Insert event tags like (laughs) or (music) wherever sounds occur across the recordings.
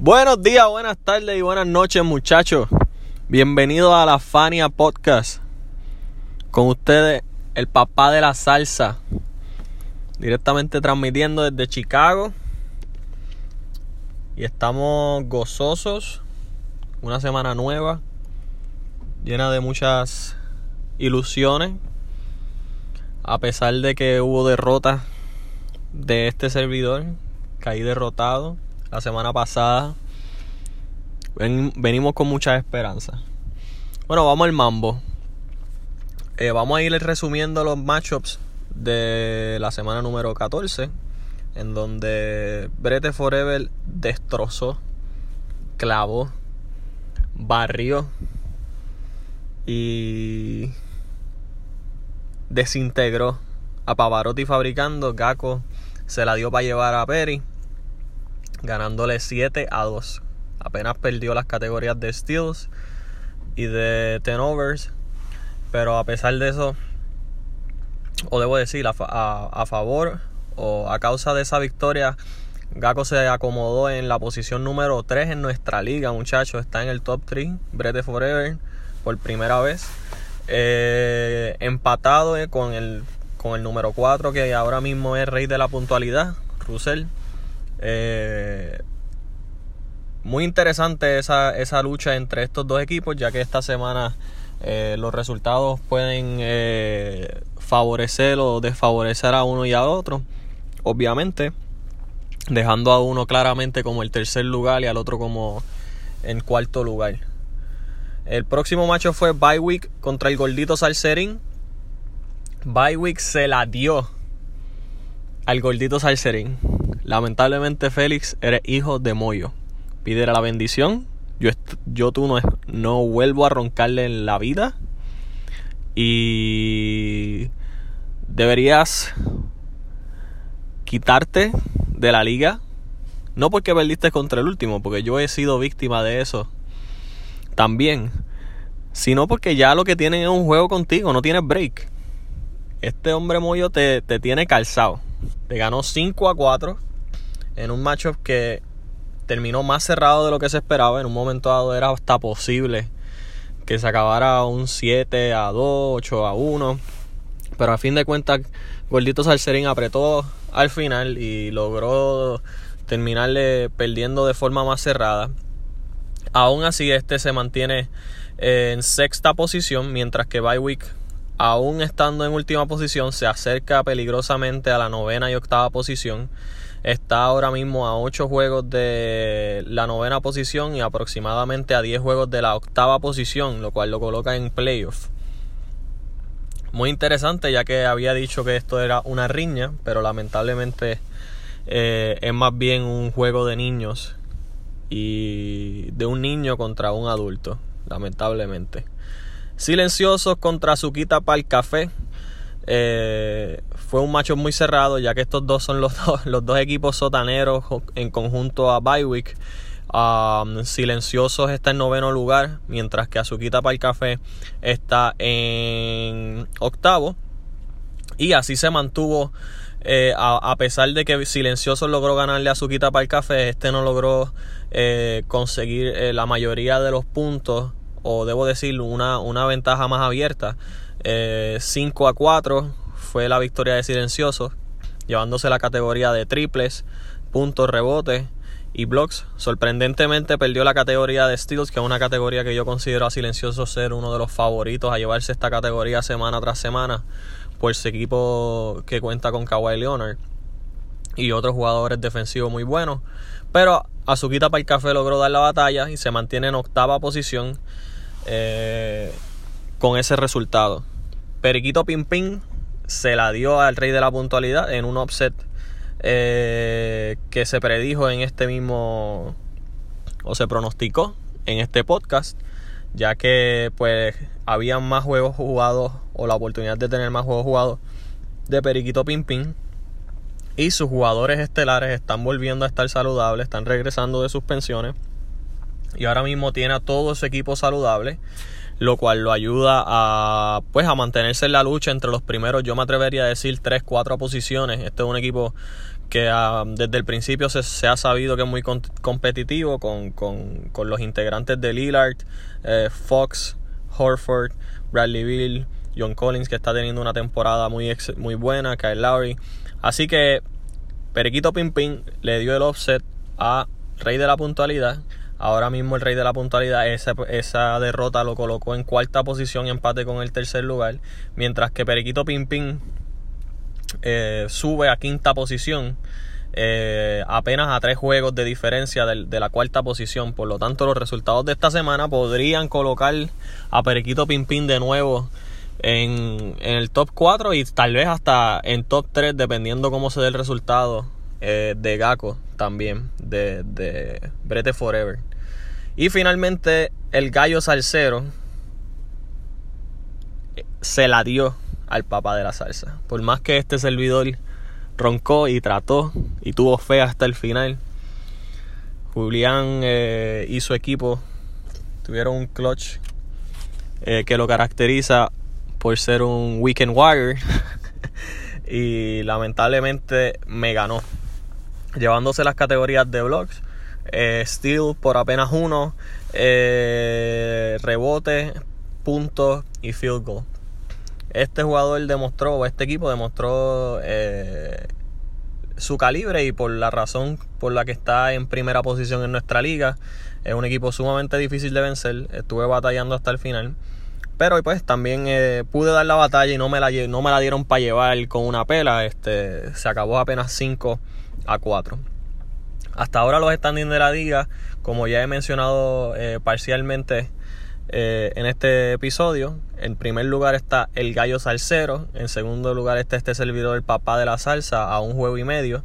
Buenos días, buenas tardes y buenas noches muchachos. Bienvenidos a la Fania Podcast. Con ustedes, el papá de la salsa. Directamente transmitiendo desde Chicago. Y estamos gozosos. Una semana nueva. Llena de muchas ilusiones. A pesar de que hubo derrota de este servidor. Caí derrotado la semana pasada. venimos con mucha esperanza. Bueno, vamos al mambo. Eh, vamos a ir resumiendo los matchups de la semana número 14. En donde Brete Forever destrozó, clavó, barrió y desintegró a Pavarotti fabricando. Gaco se la dio para llevar a Perry ganándole 7 a 2. Apenas perdió las categorías de steals y de turnovers, pero a pesar de eso, o debo decir, a, a, favor o a causa de esa victoria, Gaco se acomodó en la posición número 3 en nuestra liga, muchachos. Está en el top 3, Brete Forever, por primera vez. Eh, empatado eh, con, el, con el número 4, que ahora mismo es rey de la puntualidad, Russell. Eh, muy interesante esa, esa, lucha entre estos dos equipos, ya que esta semana eh, los resultados pueden eh, favorecer o desfavorecer a uno y a otro. Obviamente, dejando a uno claramente como el tercer lugar y al otro como en cuarto lugar. El próximo macho fue Bywick contra el gordito Salserín. Bywick se la dio al gordito Salserín. Lamentablemente, Félix, eres hijo de Moyo. Pídele la bendición. Yo, yo tú no, no vuelvo a roncarle en la vida. Y deberías quitarte de la liga. No porque perdiste contra el último, porque yo he sido víctima de eso también. Sino porque ya lo que tienen es un juego contigo, no tienes break. Este hombre Moyo te, te tiene calzado. Te ganó 5 a 4 en un matchup que terminó más cerrado de lo que se esperaba. En un momento dado era hasta posible que se acabara un 7 a 2, 8 a 1. Pero a fin de cuentas, Gordito Salserín apretó al final y logró terminarle perdiendo de forma más cerrada. Aún así, este se mantiene en sexta posición, mientras que Bywick, aún estando en última posición, se acerca peligrosamente a la novena y octava posición. Está ahora mismo a 8 juegos de la novena posición y aproximadamente a 10 juegos de la octava posición, lo cual lo coloca en playoff. Muy interesante ya que había dicho que esto era una riña, pero lamentablemente eh, es más bien un juego de niños y de un niño contra un adulto, lamentablemente. Silenciosos contra Suquita para el café. Eh, fue un macho muy cerrado, ya que estos dos son los (laughs) dos, los dos equipos sotaneros en conjunto a Bywick. Um, Silenciosos está en noveno lugar, mientras que Azuquita para el Café está en octavo. Y así se mantuvo, eh, a, pesar de que Silenciosos logró ganarle a Azuquita para el Café, este no logró eh, conseguir eh, la mayoría de los puntos, o debo decir, una, una ventaja más abierta. 5 a 4 fue la victoria de Silenciosos, llevándose la categoría de triples, puntos, rebotes y blocks. Sorprendentemente perdió la categoría de steals, que es una categoría que yo considero a Silenciosos ser uno de los favoritos a llevarse esta categoría semana tras semana, por su equipo que cuenta con Kawhi Leonard y otros jugadores defensivos muy buenos. Pero Azuquita para el Café logró dar la batalla y se mantiene en octava posición eh, con ese resultado. Periquito Pimpín se la dio al rey de la puntualidad en un offset eh, que se predijo en este mismo o se pronosticó en este podcast ya que pues había más juegos jugados o la oportunidad de tener más juegos jugados de Periquito Pimpín y sus jugadores estelares están volviendo a estar saludables, están regresando de suspensiones y ahora mismo tiene a todo su equipo saludable lo cual lo ayuda a pues a mantenerse en la lucha entre los primeros, yo me atrevería a decir 3, 4 posiciones. Este es un equipo que ah, desde el principio se, ha sabido que es muy competitivo con, los integrantes de Lillard, eh, Fox, Horford, Bradley Bill, John Collins que está teniendo una temporada muy, muy buena, Kyle Lowry. Así que Periquito Pimpin le dio el offset a Rey de la Puntualidad. Ahora mismo el Rey de la Puntualidad, esa, esa derrota lo colocó en cuarta posición empate con el tercer lugar. Mientras que Periquito Pimpin eh, sube a quinta posición. Eh, apenas a tres juegos de diferencia de, la cuarta posición. Por lo tanto, los resultados de esta semana podrían colocar a Periquito Pimpín de nuevo en, el top 4 y tal vez hasta en top 3, dependiendo cómo se dé el resultado eh, de Gaco también, de, de Brete Forever. Y finalmente, el gallo salsero se la dio al papá de la salsa. Por más que este servidor roncó y trató y tuvo fe hasta el final, Julián eh, y su equipo tuvieron un clutch eh, que lo caracteriza por ser un weekend wire (laughs) y lamentablemente me ganó llevándose las categorías de blocks eh, steal por apenas uno rebote puntos y field goal este jugador demostró, o este equipo demostró eh, su calibre y por la razón por la que está en primera posición en nuestra liga. Es un equipo sumamente difícil de vencer. Estuve batallando hasta el final. Pero pues también eh, pude dar la batalla y no me la, no me la dieron para llevar con una pela. Este, se acabó apenas 5 a 4. Hasta ahora los standings de la liga, como ya he mencionado eh, parcialmente, eh, en este episodio. En primer lugar está el Gallo Salsero. En segundo lugar está este servidor, el papá de la salsa, a un juego y medio.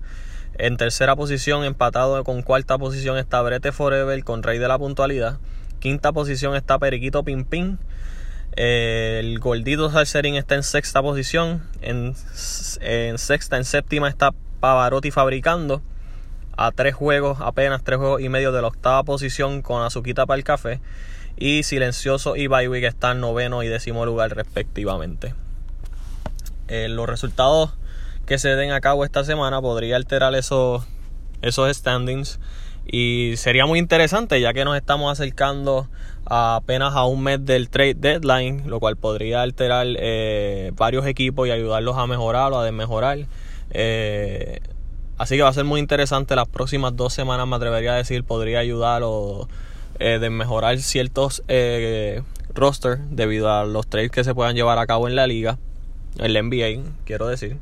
En tercera posición, empatado con cuarta posición, está Brete Forever con Rey de la Puntualidad. Quinta posición está Periquito Pimpín. el Gordito Salserín está en sexta posición. En sexta, en séptima está Pavarotti Fabricando. A tres juegos, apenas tres juegos y medio de la octava posición con Azuquita para el café y Silencioso y Bywick están noveno y décimo lugar respectivamente. Eh, los resultados que se den a cabo esta semana podría alterar esos, esos standings y sería muy interesante ya que nos estamos acercando apenas a un mes del trade deadline, lo cual podría alterar eh, varios equipos y ayudarlos a mejorar o a desmejorar. Eh, así que va a ser muy interesante las próximas dos semanas, me atrevería a decir, podría ayudar o eh, de mejorar ciertos eh, rosters debido a los trades que se puedan llevar a cabo en la liga, en la NBA, quiero decir.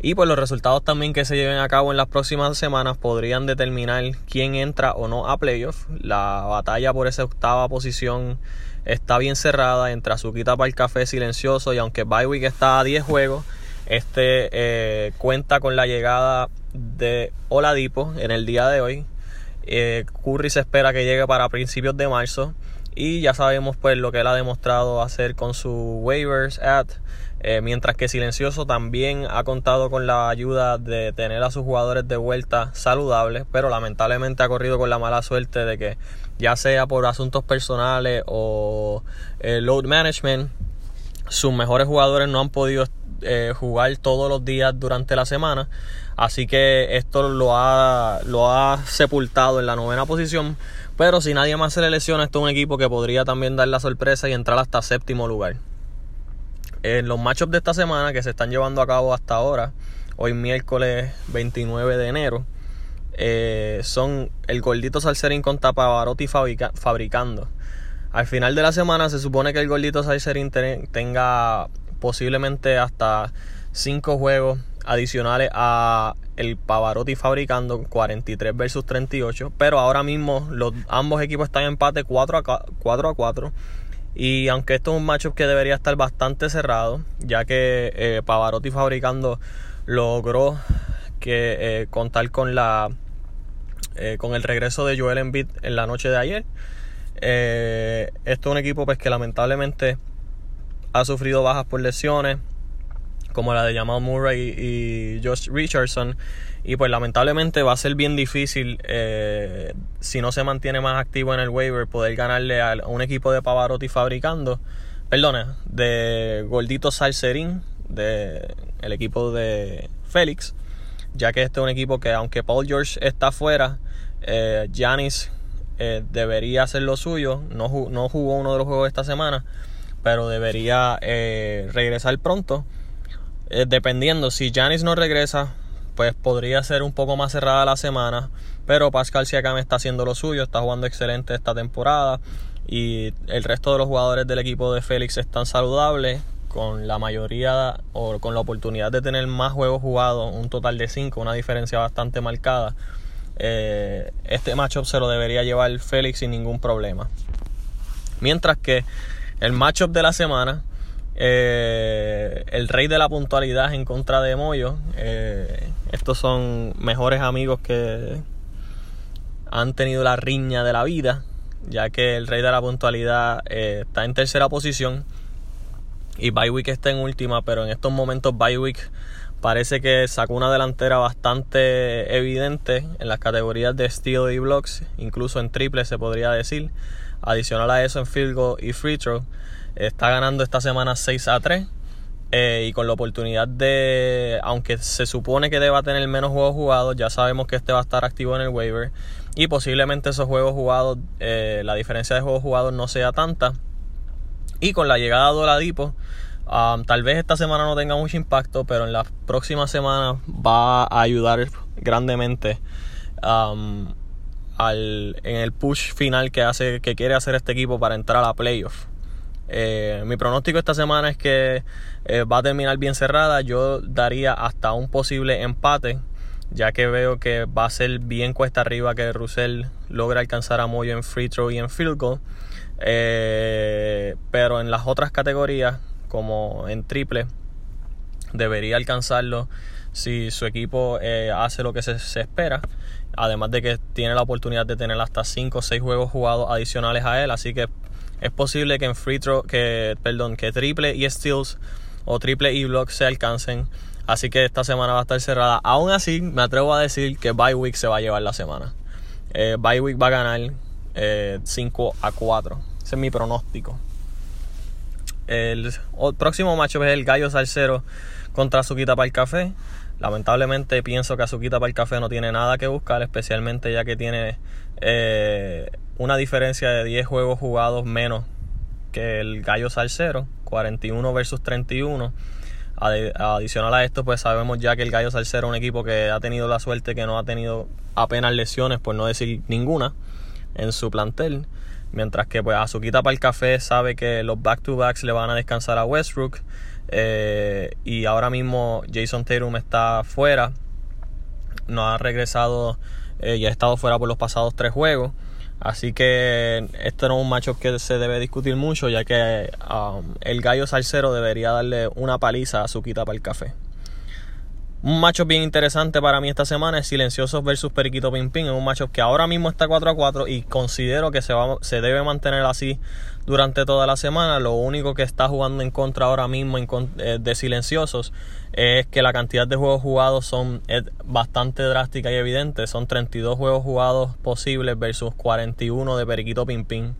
Y pues los resultados también que se lleven a cabo en las próximas semanas podrían determinar quién entra o no a playoff. La batalla por esa octava posición está bien cerrada entre Azuquita para el café silencioso y aunque Bywick está a 10 juegos, este eh, cuenta con la llegada de Oladipo en el día de hoy, eh, Curry se espera que llegue para principios de marzo. Y ya sabemos pues lo que él ha demostrado hacer con su waivers at. Eh, mientras que Silencioso también ha contado con la ayuda de tener a sus jugadores de vuelta saludables, pero lamentablemente ha corrido con la mala suerte de que ya sea por asuntos personales o eh, load management, sus mejores jugadores no han podido jugar todos los días durante la semana Así que esto lo ha, lo ha sepultado en la novena posición. Pero si nadie más se le lesiona, esto es un equipo que podría también dar la sorpresa y entrar hasta séptimo lugar. En los matchups de esta semana que se están llevando a cabo hasta ahora, hoy miércoles 29 de enero, eh, son el gordito Salserín con Tapavarotti fabricando. Al final de la semana se supone que el gordito Salserín tenga posiblemente hasta 5 juegos adicionales a el Pavarotti fabricando 43 versus 38. Pero ahora mismo los, ambos equipos están en empate 4 a 4. A 4 y aunque esto es un matchup que debería estar bastante cerrado, ya que eh, Pavarotti fabricando logró que eh, contar con la eh, con el regreso de Joel Embiid en la noche de ayer. esto es un equipo pues que lamentablemente ha sufrido bajas por lesiones como la de Jamal Murray y, Josh Richardson. Y pues lamentablemente va a ser bien difícil eh, si no se mantiene más activo en el waiver poder ganarle a un equipo de Pavarotti fabricando, perdona, de Gordito Salserín, de el equipo de Félix. ya que este es un equipo que aunque Paul George está fuera, Giannis debería hacer lo suyo. No, no, jugó uno de los juegos esta semana, pero debería regresar pronto. dependiendo, si Giannis no regresa, pues podría ser un poco más cerrada la semana. Pero Pascal Siakam está haciendo lo suyo, está jugando excelente esta temporada. Y el resto de los jugadores del equipo de Félix están saludables. Con la mayoría o con la oportunidad de tener más juegos jugados, un total de 5, una diferencia bastante marcada. Eh, este matchup se lo debería llevar Félix sin ningún problema. Mientras que el matchup de la semana eh, el rey de la puntualidad en contra de Moyo. Eh, estos son mejores amigos que han tenido la riña de la vida, ya que el rey de la puntualidad eh, está en tercera posición y Bywick está en última, pero en estos momentos Bywick parece que sacó una delantera bastante evidente en las categorías de steal y blocks, incluso en triple se podría decir. Adicional a eso en field goal y free throw. Está ganando esta semana 6 a 3. Eh, y con la oportunidad de, aunque se supone que deba tener menos juegos jugados, ya sabemos que este va a estar activo en el waiver. Y posiblemente esos juegos jugados, eh, la diferencia de juegos jugados no sea tanta. Y con la llegada de Oladipo, um, tal vez esta semana no tenga mucho impacto, pero en las próximas semanas va a ayudar grandemente um, al, en el push final que, hace, que quiere hacer este equipo para entrar a la playoff. Eh, mi pronóstico esta semana es que eh, va a terminar bien cerrada. Yo daría hasta un posible empate, ya que veo que va a ser bien cuesta arriba que Russell logre alcanzar a Moyo en free throw y en field goal. Eh, pero en las otras categorías, como en triple, debería alcanzarlo si su equipo hace lo que se espera. Además de que tiene la oportunidad de tener hasta 5 o 6 juegos jugados adicionales a él. Así que es posible que en free throw, que, perdón, que triple y steals o triple y block se alcancen. Así que esta semana va a estar cerrada. Aún así, me atrevo a decir que bye week se va a llevar la semana. Eh, bye week va a ganar 5 eh, a 4. Ese es mi pronóstico. El, próximo macho es el Gallo Salcero contra Azuquita para el Café. Lamentablemente pienso que Azuquita para el Café no tiene nada que buscar, especialmente ya que tiene eh, una diferencia de 10 juegos jugados menos que el Gallo Salcero, 41 versus 31. Adicional a esto, pues sabemos ya que el Gallo Salcero es un equipo que ha tenido la suerte que no ha tenido apenas lesiones, por no decir ninguna, en su plantel. Mientras que pues Azuquita para el café sabe que los back-to-backs le van a descansar a Westbrook. Eh, y ahora mismo Jason Tatum está fuera. No ha regresado eh, y ha estado fuera por los pasados tres juegos. Así que esto no es un macho que se debe discutir mucho, ya que um, el gallo salsero debería darle una paliza a su quita para el café. Un macho bien interesante para mí esta semana es Silenciosos versus Periquito Pimpín. Es un macho que ahora mismo está 4 a 4 y considero que se, va, se debe mantener así durante toda la semana. Lo único que está jugando en contra ahora mismo eh, de Silenciosos es que la cantidad de juegos jugados son bastante drástica y evidente. Son 32 juegos jugados posibles versus 41 de Periquito Pimpín.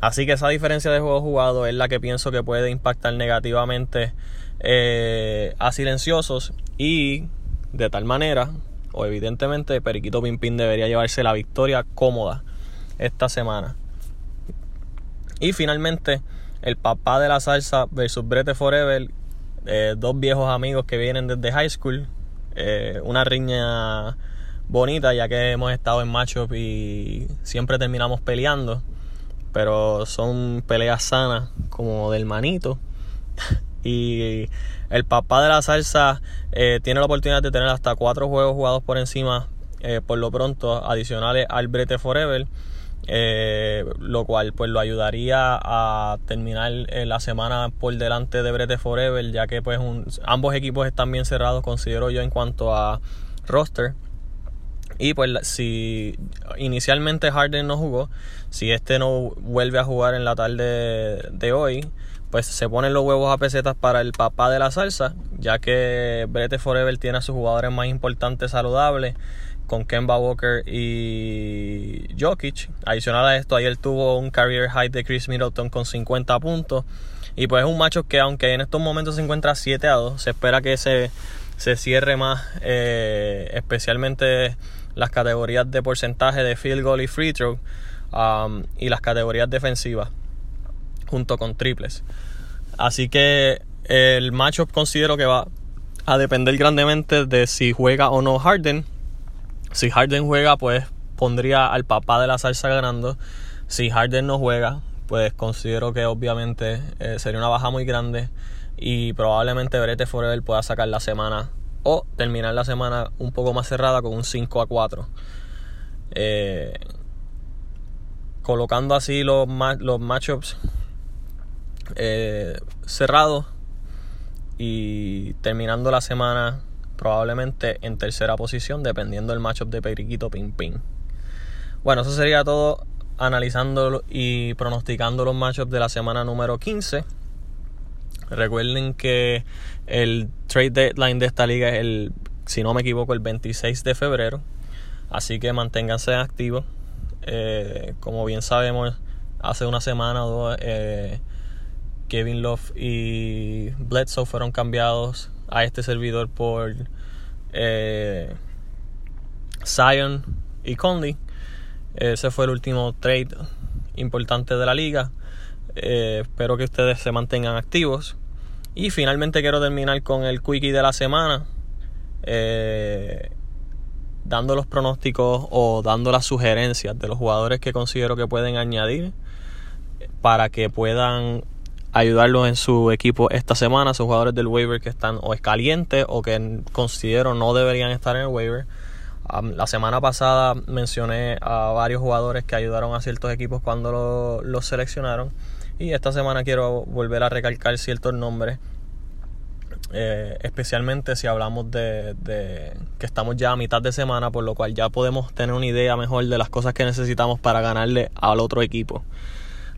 Así que esa diferencia de juegos jugados es la que pienso que puede impactar negativamente eh, a silenciosos y de tal manera, o evidentemente, Periquito Pimpín debería llevarse la victoria cómoda esta semana. Y finalmente, el papá de la salsa versus Brete Forever, eh, dos viejos amigos que vienen desde high school, eh, una riña bonita ya que hemos estado en matchup y siempre terminamos peleando, pero son peleas sanas como del manito. (laughs) Y el papá de la salsa eh, tiene la oportunidad de tener hasta cuatro juegos jugados por encima, eh, por lo pronto, adicionales al Brete Forever. Eh, lo cual pues lo ayudaría a terminar la semana por delante de Brete Forever ya que pues ambos equipos están bien cerrados considero yo en cuanto a roster y pues si inicialmente Harden no jugó si este no vuelve a jugar en la tarde de hoy pues se ponen los huevos a pesetas para el papá de la salsa, ya que Brete Forever tiene a sus jugadores más importantes saludables, con Kemba Walker y Jokic. Adicional a esto, ayer tuvo un career high de Chris Middleton con 50 puntos. Y pues es un macho que aunque en estos momentos se encuentra 7 a 2, se espera que se se cierre más, eh, especialmente las categorías de porcentaje de field goal y free throw um, y las categorías defensivas junto con triples. Así que el matchup considero que va a depender grandemente de si juega o no Harden. Si Harden juega, pues pondría al papá de la salsa ganando. Si Harden no juega, pues considero que obviamente eh, sería una baja muy grande y probablemente Brete Forever pueda sacar la semana o terminar la semana un poco más cerrada con un 5 a 4. Eh, colocando así los, los matchups eh, cerrados y terminando la semana probablemente en tercera posición dependiendo del matchup de Periquito Ping Ping. Bueno, eso sería todo analizando y pronosticando los matchups de la semana número 15. Recuerden que el trade deadline de esta liga es el, si no me equivoco, el 26 de febrero. Así que manténganse activos. Eh, como bien sabemos, hace una semana o dos, eh, Kevin Love y Bledsoe fueron cambiados a este servidor por eh, Zion y Conley. Ese fue el último trade importante de la liga. Eh, espero que ustedes se mantengan activos. Y finalmente quiero terminar con el quickie de la semana. Eh, dando los pronósticos o dando las sugerencias de los jugadores que considero que pueden añadir para que puedan ayudarlos en su equipo esta semana. Son jugadores del waiver que están o es caliente o que considero no deberían estar en el waiver la semana pasada mencioné a varios jugadores que ayudaron a ciertos equipos cuando los seleccionaron. Y esta semana quiero volver a recalcar ciertos nombres. Eh, especialmente si hablamos de, que estamos ya a mitad de semana, por lo cual ya podemos tener una idea mejor de las cosas que necesitamos para ganarle al otro equipo.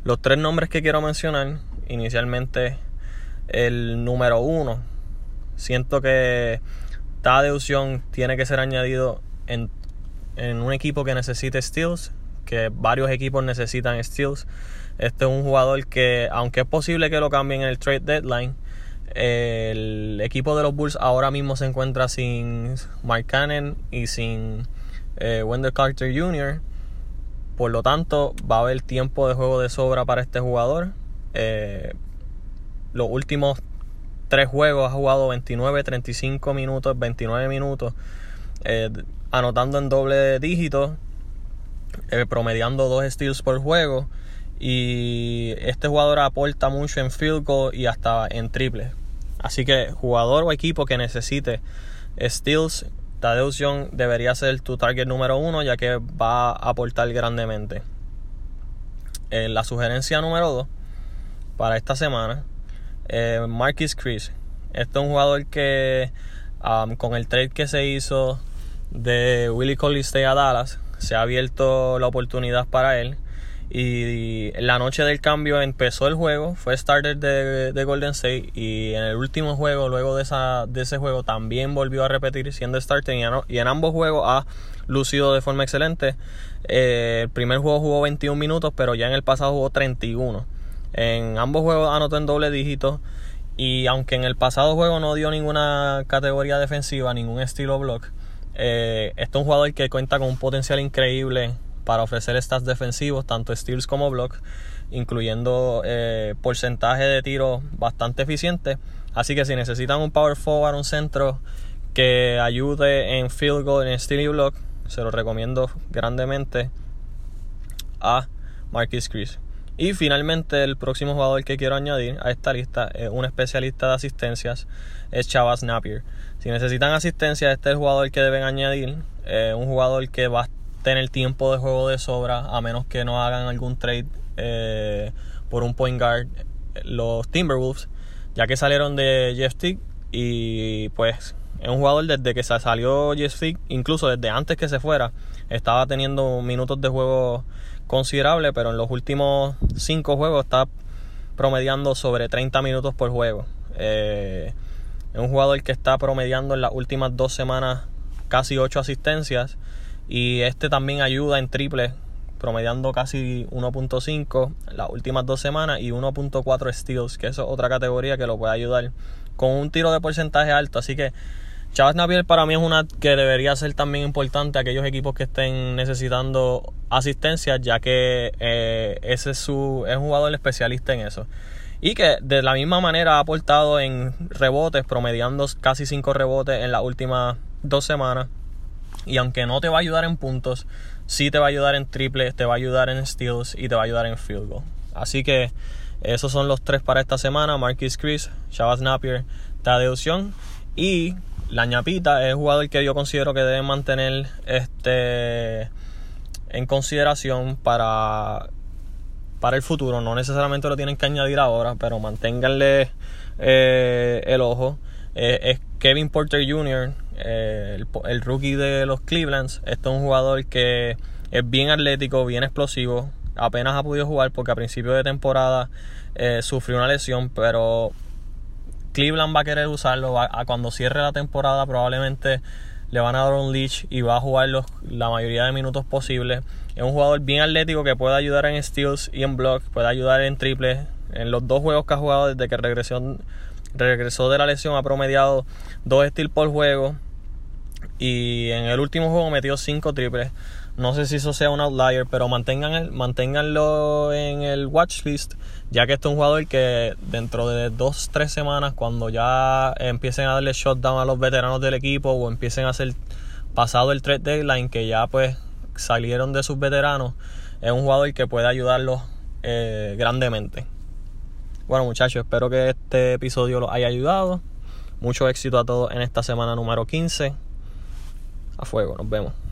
Los tres nombres que quiero mencionar, inicialmente el número uno, siento que deducción tiene que ser añadido en, un equipo que necesite steals, que varios equipos necesitan steals. Este es un jugador que, aunque es posible que lo cambien en el trade deadline, el equipo de los Bulls ahora mismo se encuentra sin Mark Cannon y sin eh, Wendell Carter Jr. Por lo tanto, va a haber tiempo de juego de sobra para este jugador. Eh, los últimos tres juegos ha jugado 29, 35 minutos, 29 minutos. Eh, anotando en doble dígito, eh, promediando dos steals por juego. Y este jugador aporta mucho en field goal y hasta en triple. Así que jugador o equipo que necesite steals, Tadeusz Young debería ser tu target número uno ya que va a aportar grandemente. Eh, la sugerencia número dos para esta semana, eh, Marquis Chris. Este es un jugador que um, con el trade que se hizo de Willie Collins a Dallas. Se ha abierto la oportunidad para él. Y la noche del cambio empezó el juego, fue starter de, Golden State y en el último juego, luego de, esa, de ese juego, también volvió a repetir siendo starter y, en ambos juegos ha lucido de forma excelente. Eh, el primer juego jugó 21 minutos, pero ya en el pasado jugó 31. En ambos juegos anotó en doble dígito y aunque en el pasado juego no dio ninguna categoría defensiva, ningún estilo block, este es un jugador que cuenta con un potencial increíble para ofrecer stats defensivos, tanto steals como blocks, incluyendo eh, porcentaje de tiro bastante eficiente. Así que si necesitan un power forward, un centro que ayude en field goal, en steal y block, se lo recomiendo grandemente a Marquis Chris. Y finalmente el próximo jugador que quiero añadir a esta lista es un especialista de asistencias, es Chavas Napier. Si necesitan asistencia, este es el jugador que deben añadir. Eh, un jugador que va a tener tiempo de juego de sobra, a menos que no hagan algún trade eh, por un point guard. Los Timberwolves, ya que salieron de Jeff Tick y pues es un jugador desde que salió Jeff Tick, incluso desde antes que se fuera, estaba teniendo minutos de juego considerable, pero en los últimos 5 juegos está promediando sobre 30 minutos por juego. Eh, es un jugador que está promediando en las últimas dos semanas casi 8 asistencias. Y este también ayuda en triple, promediando casi 1.5 las últimas dos semanas y 1.4 steals, que es otra categoría que lo puede ayudar con un tiro de porcentaje alto. Así que Chavas Napier para mí es una que debería ser también importante a aquellos equipos que estén necesitando asistencia, ya que eh, ese es, su, es jugador especialista en eso. Y que de la misma manera ha aportado en rebotes, promediando casi 5 rebotes en las últimas dos semanas. Y aunque no te va a ayudar en puntos, sí te va a ayudar en triples, te va a ayudar en steals y te va a ayudar en field goal. Así que esos son los tres para esta semana: Marquis Chris, Shabazz Napier, Tadeusz Young y la ñapita es un jugador que yo considero que debe mantener este en consideración para, para el futuro. No necesariamente lo tienen que añadir ahora, pero manténganle eh, el ojo. Eh, es Kevin Porter Jr., eh, el, rookie de los Clevelands. Este es un jugador que es bien atlético, bien explosivo. Apenas ha podido jugar porque a principio de temporada sufrió una lesión, pero Cleveland va a querer usarlo. a, cuando cierre la temporada probablemente le van a dar un leash y va a jugar la mayoría de minutos posibles. Es un jugador bien atlético que puede ayudar en steals y en blocks, puede ayudar en triples. En los dos juegos que ha jugado desde que regresó, regresó de la lesión ha promediado dos steals por juego. Y en el último juego metió cinco triples. No sé si eso sea un outlier, pero mantengan manténganlo en el watch list, ya que este es un jugador que dentro de dos, tres semanas, cuando ya empiecen a darle shutdown a los veteranos del equipo o empiecen a hacer pasado el trade deadline, que ya pues salieron de sus veteranos, es un jugador que puede ayudarlos eh, grandemente. Bueno muchachos, espero que este episodio los haya ayudado. Mucho éxito a todos en esta semana número 15. A fuego, nos vemos.